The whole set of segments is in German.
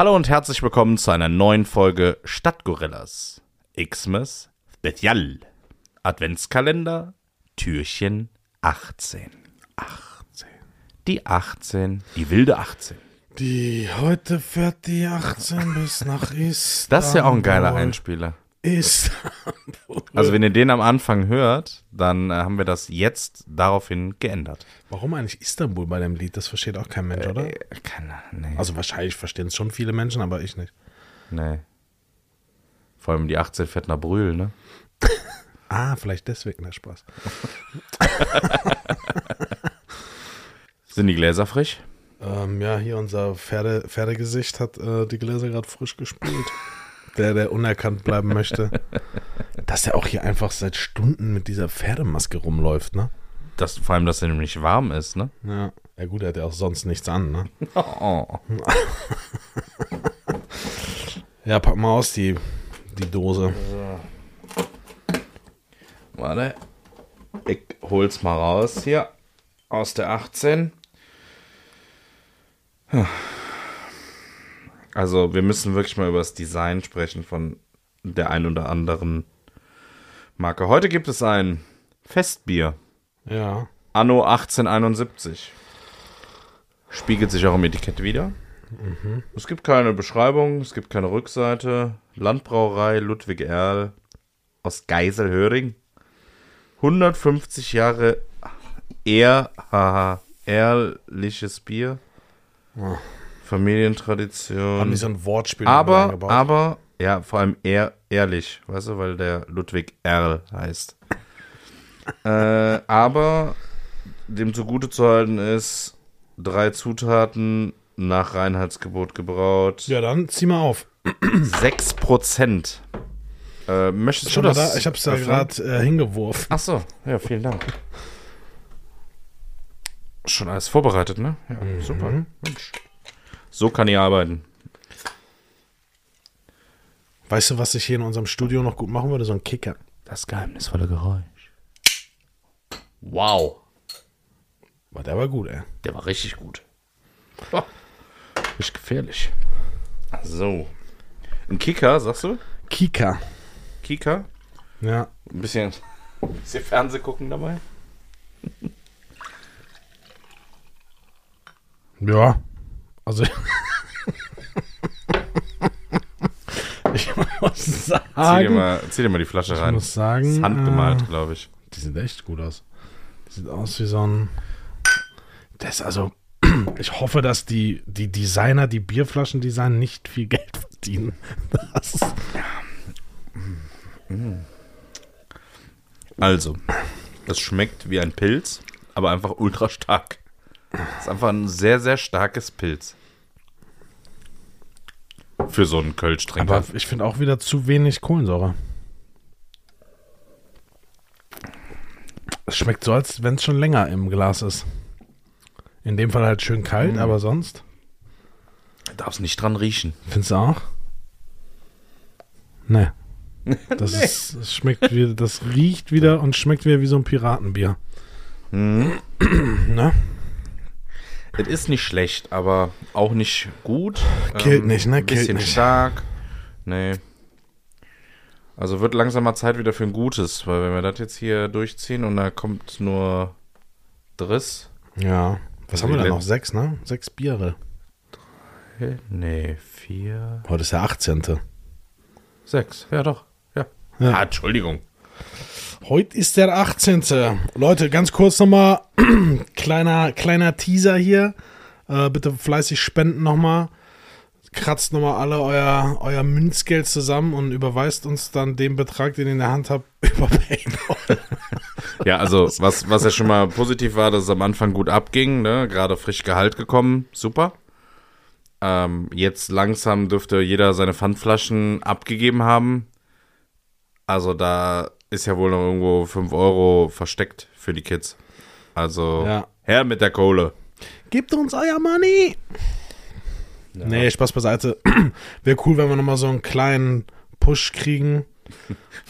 Hallo und herzlich willkommen zu einer neuen Folge Stadtgorillas. Xmas Special. Adventskalender, Türchen 18. 18. Die 18, die wilde 18. Die heute fährt die 18 bis nach Istanbul. Das ist ja auch ein geiler Einspieler. Istanbul. Also wenn ihr den am Anfang hört, dann äh, haben wir das jetzt daraufhin geändert. Warum eigentlich Istanbul bei dem Lied? Das versteht auch kein Mensch, oder? Äh, keine, nee. Also wahrscheinlich verstehen es schon viele Menschen, aber ich nicht. nee. Vor allem die 18 fährt nach Brühl, ne? Ah, vielleicht deswegen der Spaß. Sind die Gläser frisch? Ähm, ja, hier unser Pferde, Pferdegesicht hat äh, die Gläser gerade frisch gespült. Der, der unerkannt bleiben möchte. Dass er auch hier einfach seit Stunden mit dieser Pferdemaske rumläuft, ne? Das, vor allem, dass er nämlich warm ist, ne? Ja. Ja gut, er hat ja auch sonst nichts an, ne? Oh. Ja, pack mal aus die, die Dose. Warte. Ich hol's mal raus hier. Aus der 18. Also, wir müssen wirklich mal über das Design sprechen von der ein oder anderen Marke. Heute gibt es ein Festbier. Ja. Anno 1871. Spiegelt sich auch im Etikett wieder. Es gibt keine Beschreibung, es gibt keine Rückseite. Landbrauerei Ludwig Erl aus Geiselhöring. 150 Jahre ehr, haha, ehrliches Bier. Familientradition. Haben die so ein Wortspiel Aber, eingebaut? aber, ja, vor allem ehr, ehrlich, weißt du, weil der Ludwig Erl heißt. äh, aber dem zugute zu halten ist, drei Zutaten nach Reinheitsgebot gebraut, Ja, dann zieh mal auf. 6 Prozent. Äh, möchtest Schon du das? da? Ich hab's da gerade äh, hingeworfen. Ach so, ja, vielen Dank. Schon alles vorbereitet, ne? Ja, super. Mensch. So kann ich arbeiten. Weißt du, was ich hier in unserem Studio noch gut machen würde? So ein Kicker. Das geheimnisvolle Geräusch. Wow. War der war gut, ey. Der war richtig gut. Oh, richtig gefährlich. So. Ein Kicker, sagst du? Kika. Kika? Ja. Ein bisschen, ein bisschen Fernseh gucken dabei? Ja. Also. ich muss Zieh dir, sagen. mal, zieh dir mal die Flasche Ich rein. muss sagen, ist handgemalt, äh, glaube ich. Die sieht echt gut aus. Die sieht aus wie so ein. Das also. Ich hoffe, dass die, die Designer, die Bierflaschen designen, nicht viel Geld verdienen. Das ist, Also, es schmeckt wie ein Pilz, aber einfach ultra stark. Es ist einfach ein sehr, sehr starkes Pilz. Für so einen Kölsch-Trinker. aber ich finde auch wieder zu wenig Kohlensäure. Es schmeckt so, als wenn es schon länger im Glas ist. In dem Fall halt schön kalt, aber sonst. Darf es nicht dran riechen. Findest du auch? Nee. Das, Ist, das schmeckt wie, das riecht wieder und schmeckt wieder wie so ein Piratenbier. ne? Es ist nicht schlecht, aber auch nicht gut. Killt nicht, ne? Ein bisschen Killt nicht. stark. Nee. Also wird langsam mal Zeit wieder für ein Gutes, weil wenn wir das jetzt hier durchziehen und da kommt nur Driss. Ja. Was haben wir da noch? Sechs, ne? Sechs Biere. Nee, vier. Heute ist der 18. Sechs, ja doch. Ja. Ja. Ah, Entschuldigung. Heute ist der 18. Leute, ganz kurz nochmal, kleiner, kleiner Teaser hier. Äh, bitte fleißig spenden nochmal. Kratzt nochmal alle euer, euer Münzgeld zusammen und überweist uns dann den Betrag, den ihr in der Hand habt, über PayPal. Ja, also was, was ja schon mal positiv war, dass es am Anfang gut abging, ne? Gerade frisch Gehalt gekommen, super. Ähm, jetzt langsam dürfte jeder seine Pfandflaschen abgegeben haben. Also da ist ja wohl noch irgendwo 5 Euro versteckt für die Kids. Also Ja. her mit der Kohle. Gebt uns euer Money! Nee, Spaß beiseite. Wäre cool, wenn wir nochmal so einen kleinen Push kriegen.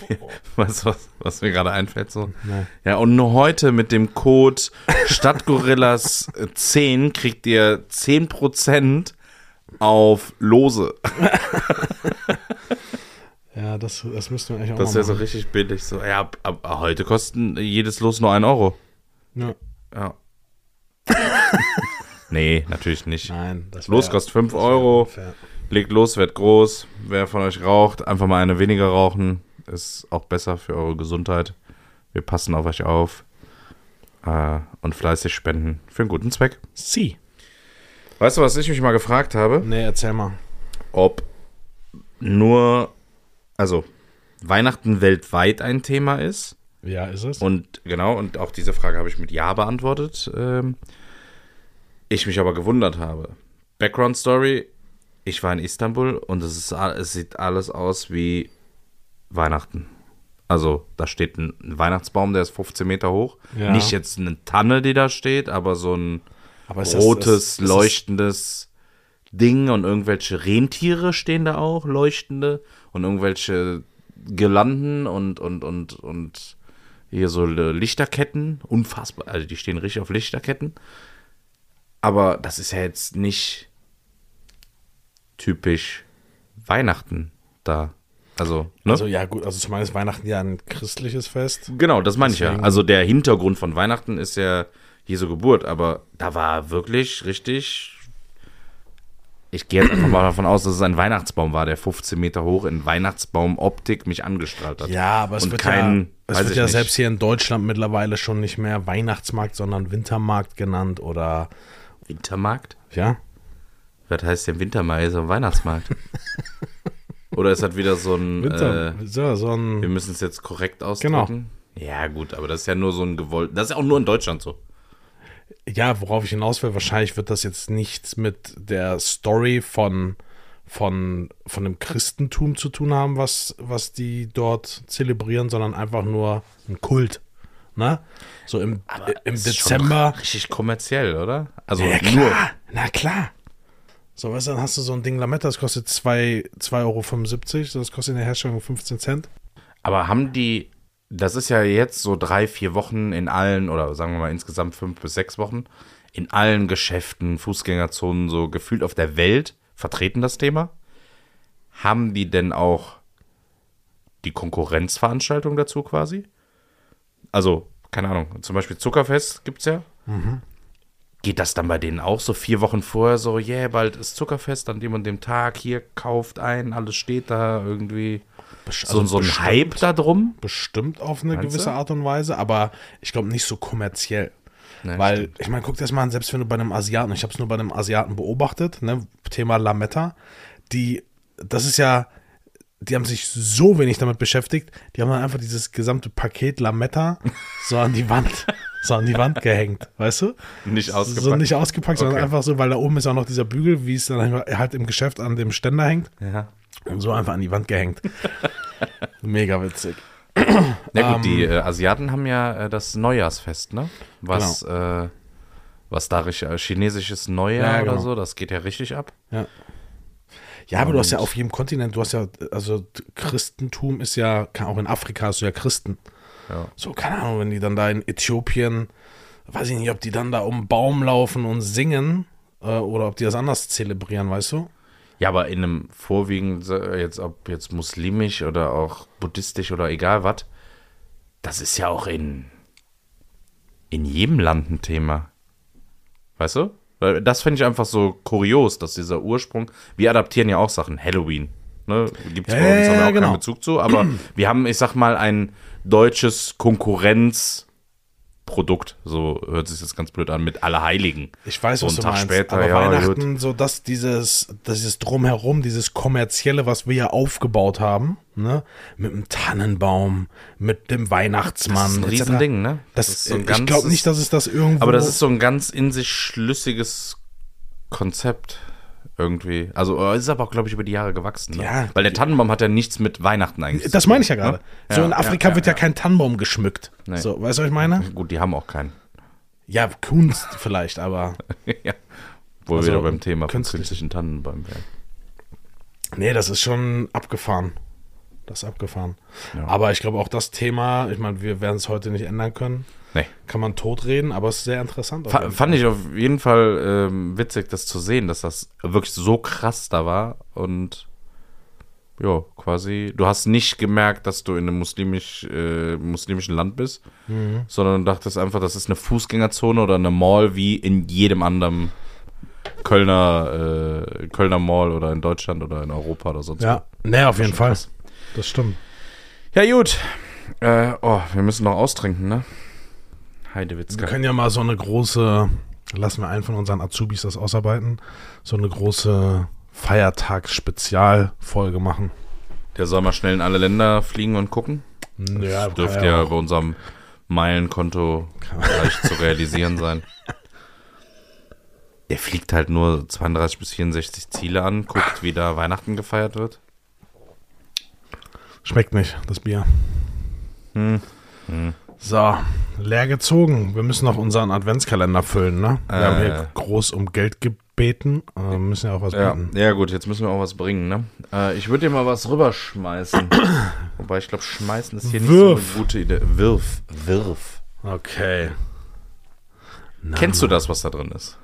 Weißt du, was, was mir gerade einfällt so? Nee. Ja, und nur heute mit dem Code Stadtgorillas 10 kriegt ihr 10% auf Lose. Ja, das, das müssten wir eigentlich auch Das wäre so richtig billig. So, ja, ab, ab, heute kosten jedes Los nur 1 Euro. Ja. Ja. nee, natürlich nicht. Nein, das Los wär- kostet 5 das wär Euro. unfair. Legt los, wird groß. Wer von euch raucht, einfach mal eine weniger rauchen. Ist auch besser für eure Gesundheit. Wir passen auf euch auf. Äh, und fleißig spenden für einen guten Zweck. Sie. Weißt du, was ich mich mal gefragt habe? Nee, erzähl mal. Ob nur, also Weihnachten weltweit ein Thema ist. Ja, ist es? Und genau, und auch diese Frage habe ich mit Ja beantwortet. Ähm, ich mich aber gewundert habe. Background Story: Ich war in Istanbul und es, ist, es sieht alles aus wie Weihnachten. Also, da steht ein Weihnachtsbaum, der ist 15 Meter hoch. Ja. Nicht jetzt eine Tanne, die da steht, aber so ein Aber rotes, das- das- leuchtendes Ding und irgendwelche Rentiere stehen da auch, leuchtende und irgendwelche Girlanden und, und, und, und hier so Lichterketten, unfassbar, also die stehen richtig auf Lichterketten. Aber das ist ja jetzt nicht typisch Weihnachten da. Also, ne? Also ja, gut, also zum einen ist Weihnachten ja ein christliches Fest. Genau, das meine ich ja. Also der Hintergrund von Weihnachten ist ja Jesu Geburt, aber da war wirklich richtig. Ich gehe jetzt einfach mal davon aus, dass es ein Weihnachtsbaum war, der 15 Meter hoch in Weihnachtsbaum-Optik mich angestrahlt hat. Ja, aber es Und wird kein, ja, es wird ja selbst hier in Deutschland mittlerweile schon nicht mehr Weihnachtsmarkt, sondern Wintermarkt genannt oder Wintermarkt? ja. Was heißt denn Wintermarkt? Ist ein Weihnachtsmarkt. Oder ist das wieder so ein. Winter, Äh, so, so wir ein, müssen es jetzt korrekt ausdrücken. Ja, gut, aber das ist ja nur so ein gewollt. Das ist ja auch nur in Deutschland so. Ja, worauf ich hinaus will, wahrscheinlich wird das jetzt nichts mit der Story von von, von dem Christentum zu tun haben, was, was die dort zelebrieren, sondern einfach nur ein Kult. Ne? So im, im Ist schon Dezember. Richtig kommerziell, oder? Also Ja, klar. nur. Na klar. So, weißt du, dann hast du so ein Ding Lametta, das kostet 2,75 2,75 Euro, das kostet in der Herstellung 15 Cent. Aber haben die, das ist ja jetzt so drei, vier Wochen in allen, oder sagen wir mal insgesamt fünf bis sechs Wochen, in allen Geschäften, Fußgängerzonen, so gefühlt auf der Welt vertreten das Thema. Haben die denn auch die Konkurrenzveranstaltung dazu quasi? Also, keine Ahnung, zum Beispiel Zuckerfest gibt's ja. Geht das dann bei denen auch so vier Wochen vorher so, yeah, bald ist Zuckerfest an dem und dem Tag, hier kauft ein, alles steht da irgendwie. So, so ein bestimmt- Hype da drum? Bestimmt auf eine Meinst gewisse du? Art und Weise, aber ich glaube nicht so kommerziell. Ne, Weil, stimmt. ich meine, guck dir das mal an, selbst wenn du bei einem Asiaten, ich habe es nur bei einem Asiaten beobachtet, ne, Thema Lametta, die, das ist ja, die haben sich so wenig damit beschäftigt, die haben dann einfach dieses gesamte Paket Lametta so an die Wand, so an die Wand gehängt, weißt du? Nicht ausgepackt. So nicht ausgepackt, sondern Okay. einfach so, weil da oben ist auch noch dieser Bügel, wie es dann halt im Geschäft an dem Ständer hängt Ja. Und so einfach an die Wand gehängt. Mega witzig. Na gut, die Ähm. äh, Asiaten haben ja äh, das Neujahrsfest, ne? Was, äh, was da richtig, äh, chinesisches Neujahr Ja, ja, oder genau. so, das geht ja richtig ab. Ja. Ja, aber du hast ja auf jedem Kontinent, du hast ja, also Christentum ist ja, auch in Afrika hast du ja Christen. Ja. So, keine Ahnung, wenn die dann da in Äthiopien, weiß ich nicht, ob die dann da um den Baum laufen und singen äh, oder ob die das anders zelebrieren, weißt du? Ja, aber in einem vorwiegend, jetzt ob jetzt muslimisch oder auch buddhistisch oder egal was, das ist ja auch in, in jedem Land ein Thema. Weißt du? Weil Das finde ich einfach so kurios, dass dieser Ursprung, wir adaptieren ja auch Sachen, Halloween. Ne? Gibt es bei uns, ja, wir ja, auch genau. keinen Bezug zu, aber wir haben, ich sag mal, ein deutsches Konkurrenzprodukt, so hört sich das ganz blöd an, mit Allerheiligen. Ich weiß, so was du Tag meinst, später, aber ja, Weihnachten, so dass dieses, dieses Drumherum, dieses Kommerzielle, was wir ja aufgebaut haben, ne, mit dem Tannenbaum, mit dem Weihnachtsmann, Das ist ein. Riesending, ne? Das, Das ist so ein ich glaube nicht, dass es das irgendwo. Aber das ist so ein ganz in sich schlüssiges Konzept irgendwie. Also äh, es ist aber auch, glaube ich, über die Jahre gewachsen. Ne? Ja. Weil der Tannenbaum hat ja nichts mit Weihnachten eigentlich. das meine ich ja tun, gerade. ne? So Ja, in Afrika ja, wird ja, kein Tannenbaum geschmückt. Nee. So, weißt du, was ich meine? Gut, die haben auch keinen. Ja, Kunst vielleicht, aber ja. Wo Also, wir wieder beim Thema von künstlich. künstlichen Tannenbäumen wären. nee, das ist schon abgefahren. Das ist abgefahren. Ja. Aber ich glaube auch das Thema, ich meine, wir werden es heute nicht ändern können. Nee. Kann man totreden, aber es ist sehr interessant. jeden fand ich auf jeden Fall ähm, witzig, das zu sehen, dass das wirklich so krass da war und ja, quasi, du hast nicht gemerkt, dass du in einem muslimisch, äh, muslimischen Land bist, Mhm. sondern du dachtest einfach, das ist eine Fußgängerzone oder eine Mall wie in jedem anderen Kölner, äh, Kölner Mall oder in Deutschland oder in Europa oder sonst Ja, nee, auf jeden Fall. krass. Das stimmt. wo. Ja, gut. Äh, oh, wir müssen noch austrinken, ne? Wir Heidewitzka. können ja mal so eine große, lassen wir einen von unseren Azubis das ausarbeiten, so eine große Feiertagsspezialfolge machen. Der soll mal schnell in alle Länder fliegen und gucken. Ja, Dürfte ja bei unserem Meilenkonto leicht zu realisieren sein. Der fliegt halt nur 32 bis 64 Ziele an, guckt, wie da Weihnachten gefeiert wird. Schmeckt nicht, das Bier. Hm. So, leer gezogen. Wir müssen noch unseren Adventskalender füllen, ne? Wir Äh. haben hier groß um Geld gebeten. Äh, müssen ja auch was Ja, bieten. ja gut, jetzt müssen wir auch was bringen, ne? Äh, ich würde dir mal was rüberschmeißen. Wobei ich glaube, schmeißen ist hier Wirf. nicht so eine gute Idee. Wirf, wirf. Okay. Na, Kennst du das, was da drin ist?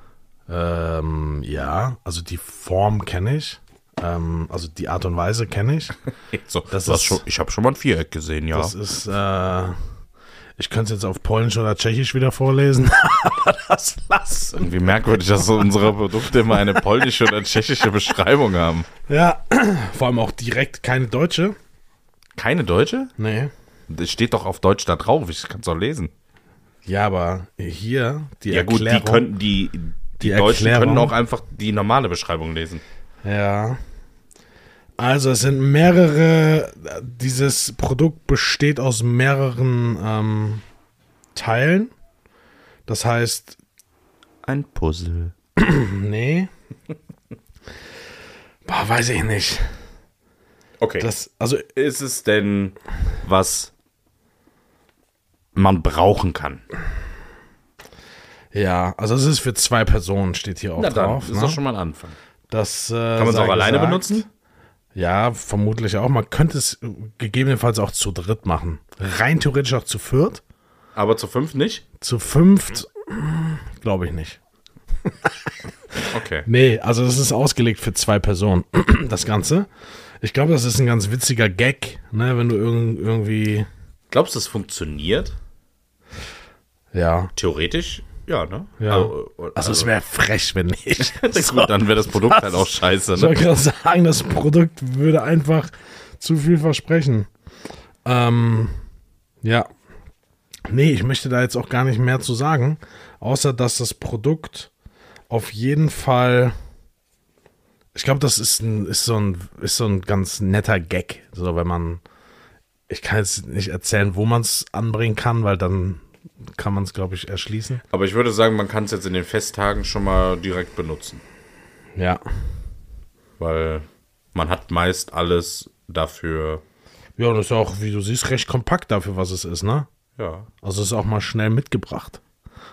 Ähm, ja, also die Form kenne ich. Ähm, also die Art und Weise kenne ich. So, Das ist- schon, ich habe schon mal ein Viereck gesehen, ja. Das ist, äh, ich könnte es jetzt auf Polnisch oder Tschechisch wieder vorlesen, aber das lass. Irgendwie merkwürdig, dass so unsere Produkte immer eine polnische oder tschechische Beschreibung haben. Ja, vor allem auch direkt keine Deutsche. Keine deutsche? Nee. Das steht doch auf Deutsch da drauf, ich kann es auch lesen. Ja, aber hier die ja gut, die Erklärung. könnten die, die, Die Deutschen Erklärung. können auch einfach die normale Beschreibung lesen. Ja. Also es sind mehrere, dieses Produkt besteht aus mehreren ähm, Teilen. Das heißt, Ein Puzzle. nee. Boah, weiß ich nicht. Okay. Das, also, ist es denn was man brauchen kann? ja, also es ist für zwei Personen, steht hier auch Na dann, drauf. ist ne? doch schon mal ein Anfang. Das, äh, Kann man es auch alleine gesagt. benutzen? Ja, vermutlich auch. Man könnte es gegebenenfalls auch zu dritt machen. Rein theoretisch auch zu viert. Aber zu fünf nicht? Zu fünft, glaube ich nicht. Okay. Nee, also das ist ausgelegt für zwei Personen, das Ganze. Ich glaube, das ist ein ganz witziger Gag, ne, wenn du irg irgendwie, Glaubst du, es funktioniert? ja. Theoretisch? Ja, ne? Ja. Also, Also es wäre frech, wenn nicht. gut, dann wäre das Produkt halt auch scheiße, Ich wollte ne? gerade sagen, das Produkt würde einfach zu viel versprechen. Ähm, ja. Nee, ich möchte da jetzt auch gar nicht mehr zu sagen, außer dass das Produkt auf jeden Fall. Ich glaube, das ist, ein, ist, so ein, ist so ein ganz netter Gag. So, wenn man. Ich kann jetzt nicht erzählen, wo man es anbringen kann, weil dann kann man es, glaube ich, erschließen. Aber ich würde sagen, man kann es jetzt in den Festtagen schon mal direkt benutzen. Ja. Weil man hat meist alles dafür. Ja, und das ist auch, wie du siehst, recht kompakt dafür, was es ist, ne? Ja. Also ist auch mal schnell mitgebracht.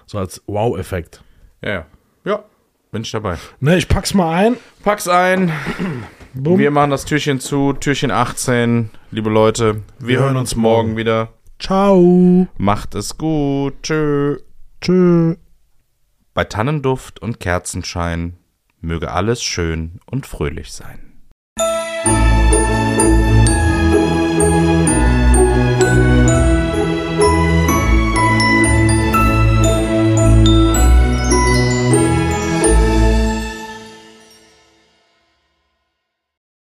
So als Wow-Effekt. Ja, ja. Ja, bin ich dabei. Ne, ich pack's mal ein. Pack's ein. Bumm. Wir machen das Türchen zu. Türchen 18. Liebe Leute, wir, hören uns morgen wieder. Ciao. Macht es gut. Tschö. Tschö. Bei Tannenduft und Kerzenschein möge alles schön und fröhlich sein.